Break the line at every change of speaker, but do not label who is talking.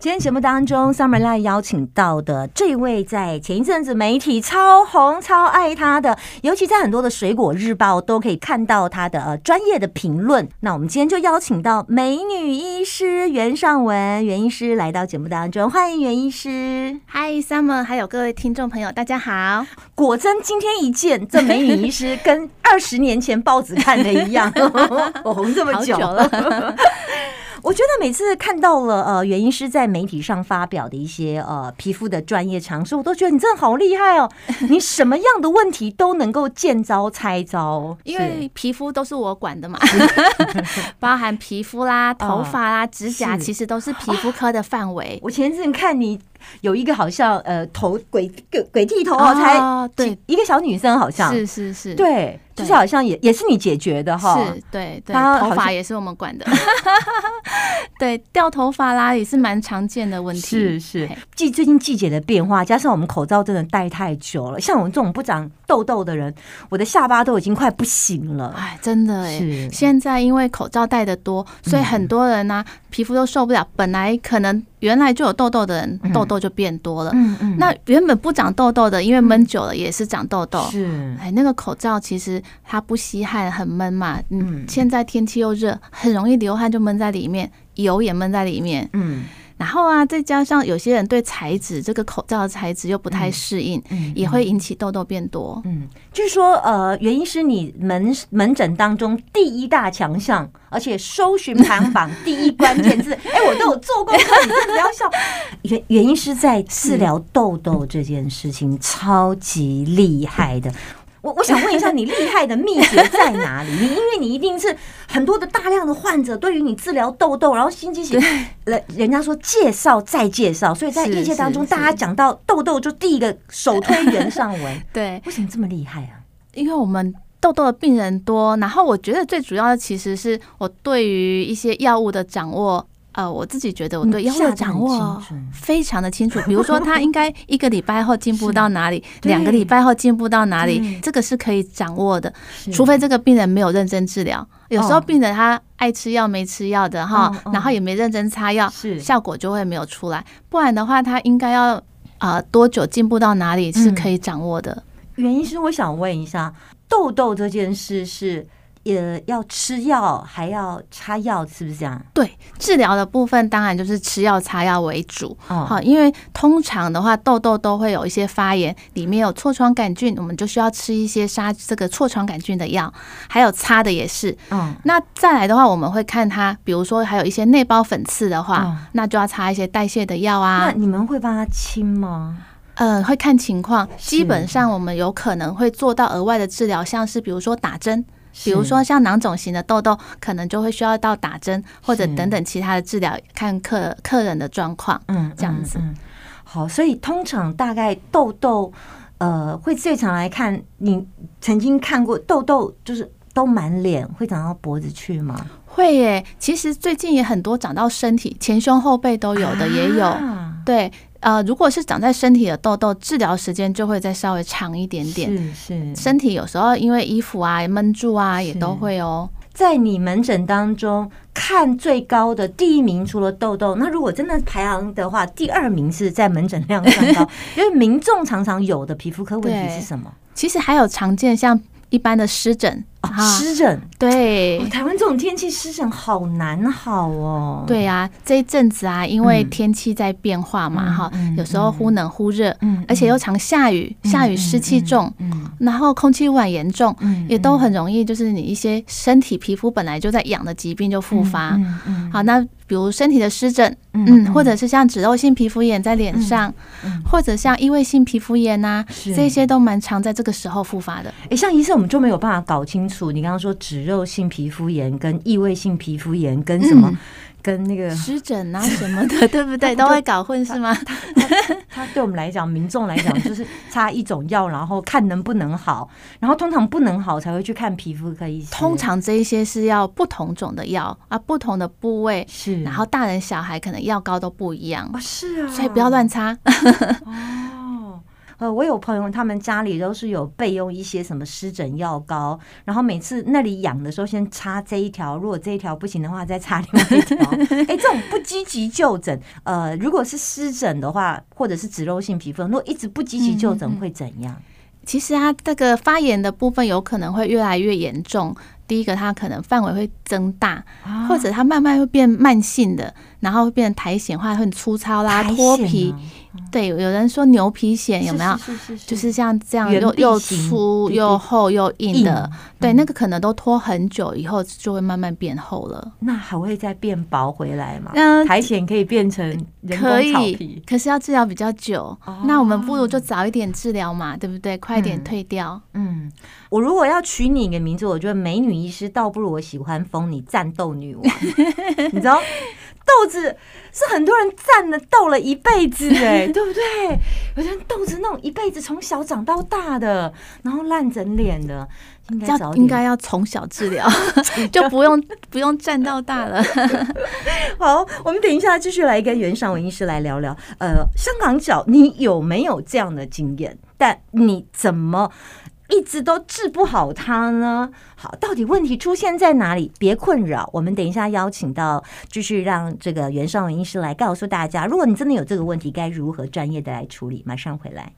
今天节目当中，Summer Line 邀请到的这位，在前一阵子媒体超红、超爱他的，尤其在很多的水果日报都可以看到他的呃专业的评论。那我们今天就邀请到美女医师袁尚文袁医师来到节目当中，欢迎袁医师。
嗨，Summer，还有各位听众朋友，大家好。
果真今天一见，这美女医师跟二十年前报纸看的一样，我红这么久
了。
我觉得每次看到了呃，原因是在媒体上发表的一些呃皮肤的专业常识，我都觉得你真的好厉害哦！你什么样的问题都能够见招拆招，
因为皮肤都是我管的嘛，包含皮肤啦、头发啦、指甲，其实都是皮肤科的范围。
我前阵看你。有一个好像呃头鬼鬼鬼剃头哦，才
对。
一个小女生好像。
是是是，
对，就是好像也也是你解决的哈，
是对对，头发也是我们管的，对掉头发啦也是蛮常见的问题，
是是。季最近季节的变化，加上我们口罩真的戴太久了，像我们这种不长痘痘的人，我的下巴都已经快不行了，
哎，真的哎，现在因为口罩戴的多，所以很多人呢皮肤都受不了，本来可能。原来就有痘痘的人，痘痘就变多了。嗯嗯。那原本不长痘痘的，因为闷久了也是长痘痘。
是。
哎，那个口罩其实它不吸汗，很闷嘛。嗯。现在天气又热，很容易流汗，就闷在里面，油也闷在里面。嗯。然后啊，再加上有些人对材质这个口罩的材质又不太适应，也会引起痘痘变多。
嗯，就是说，呃，原因是你门门诊当中第一大强项，而且搜寻排行榜第一关键字，哎，我都有做功课，你不要笑。原原因是在治疗痘痘这件事情超级厉害的。我我想问一下，你厉害的秘诀在哪里？你因为你一定是很多的大量的患者，对于你治疗痘痘，然后心机型，人人家说介绍再介绍，所以在业界当中，大家讲到痘痘就第一个首推袁尚文。
对，
为什么这么厉害啊？
因为我们痘痘的病人多，然后我觉得最主要的其实是我对于一些药物的掌握。呃，我自己觉得我对药物掌握非常的清楚。比如说，他应该一个礼拜后进步到哪里，两个礼拜后进步到哪里，这个是可以掌握的。除非这个病人没有认真治疗，有时候病人他爱吃药没吃药的哈，然后也没认真擦药，效果就会没有出来。不然的话，他应该要啊多久进步到哪里是可以掌握的。
原因是我想问一下，痘痘这件事是。也要吃药，还要擦药，是不是这样？
对，治疗的部分当然就是吃药、擦药为主。好，因为通常的话，痘痘都会有一些发炎，里面有痤疮杆菌，我们就需要吃一些杀这个痤疮杆菌的药，还有擦的也是。嗯，那再来的话，我们会看它，比如说还有一些内包粉刺的话，那就要擦一些代谢的药啊。
那你们会帮他清吗？
嗯，会看情况，基本上我们有可能会做到额外的治疗，像是比如说打针。比如说像囊肿型的痘痘，可能就会需要到打针或者等等其他的治疗，看客客人的状况，嗯，这样子。
好，所以通常大概痘痘，呃，会最常来看，你曾经看过痘痘，就是都满脸，会长到脖子去吗？
会耶，其实最近也很多长到身体，前胸后背都有的也有，对。呃，如果是长在身体的痘痘，治疗时间就会再稍微长一点点。
是是，
身体有时候因为衣服啊闷住啊，也都会哦。
在你门诊当中看最高的第一名，除了痘痘，那如果真的排行的话，第二名是在门诊量上高，因为民众常常有的皮肤科问题是什么？
其实还有常见像。一般的湿疹
湿疹。
对，
台湾这种天气湿疹好难好哦。
对啊，这一阵子啊，因为天气在变化嘛，哈，有时候忽冷忽热，嗯，而且又常下雨，下雨湿气重，嗯，然后空气污染严重，嗯，也都很容易，就是你一些身体皮肤本来就在痒的疾病就复发，嗯嗯，好，那比如身体的湿疹，嗯，或者是像脂漏性皮肤炎在脸上，或者像异位性皮肤炎呐，这些都蛮常在这个时候复发的。
哎，像医生。我们就没有办法搞清楚，你刚刚说脂肉性皮肤炎跟异位性皮肤炎跟什么，跟那个
湿疹啊什么的，对不对？都会搞混是吗？
他对我们来讲，民众来讲，就是擦一种药，然后看能不能好，然后通常不能好才会去看皮肤科医生。
通常这一些是要不同种的药啊，不同的部位
是，
然后大人小孩可能药膏都不一样，
是啊，
所以不要乱擦。
呃，我有朋友他们家里都是有备用一些什么湿疹药膏，然后每次那里痒的时候先擦这一条，如果这一条不行的话再擦另外一条。哎，这种不积极就诊，呃，如果是湿疹的话，或者是脂漏性皮肤，如果一直不积极就诊会怎样？
其实它这个发炎的部分有可能会越来越严重。第一个，它可能范围会增大，或者它慢慢会变慢性的，然后会变成苔藓化，很粗糙啦，脱皮。对，有人说牛皮癣有没有？
是是是，
就是像这样又又粗又厚又硬的。对，那个可能都拖很久以后就会慢慢变厚了。
那还会再变薄回来吗？那，苔藓可以变成
可以，可是要治疗比较久。那我们不如就早一点治疗嘛，对不对？快点退掉。
嗯，我如果要取你一个名字，我觉得美女医师倒不如我喜欢封你战斗女王。你知道？豆子是很多人站了斗了一辈子，哎，对不对？有人豆子那种一辈子从小长到大的，然后烂整脸的，应该
应该要从小治疗，就不用不用站到大了。
好，我们等一下继续来跟袁尚文医师来聊聊。呃，香港脚，你有没有这样的经验？但你怎么？一直都治不好它呢？好，到底问题出现在哪里？别困扰，我们等一下邀请到，继续让这个袁尚文医师来告诉大家，如果你真的有这个问题，该如何专业的来处理。马上回来。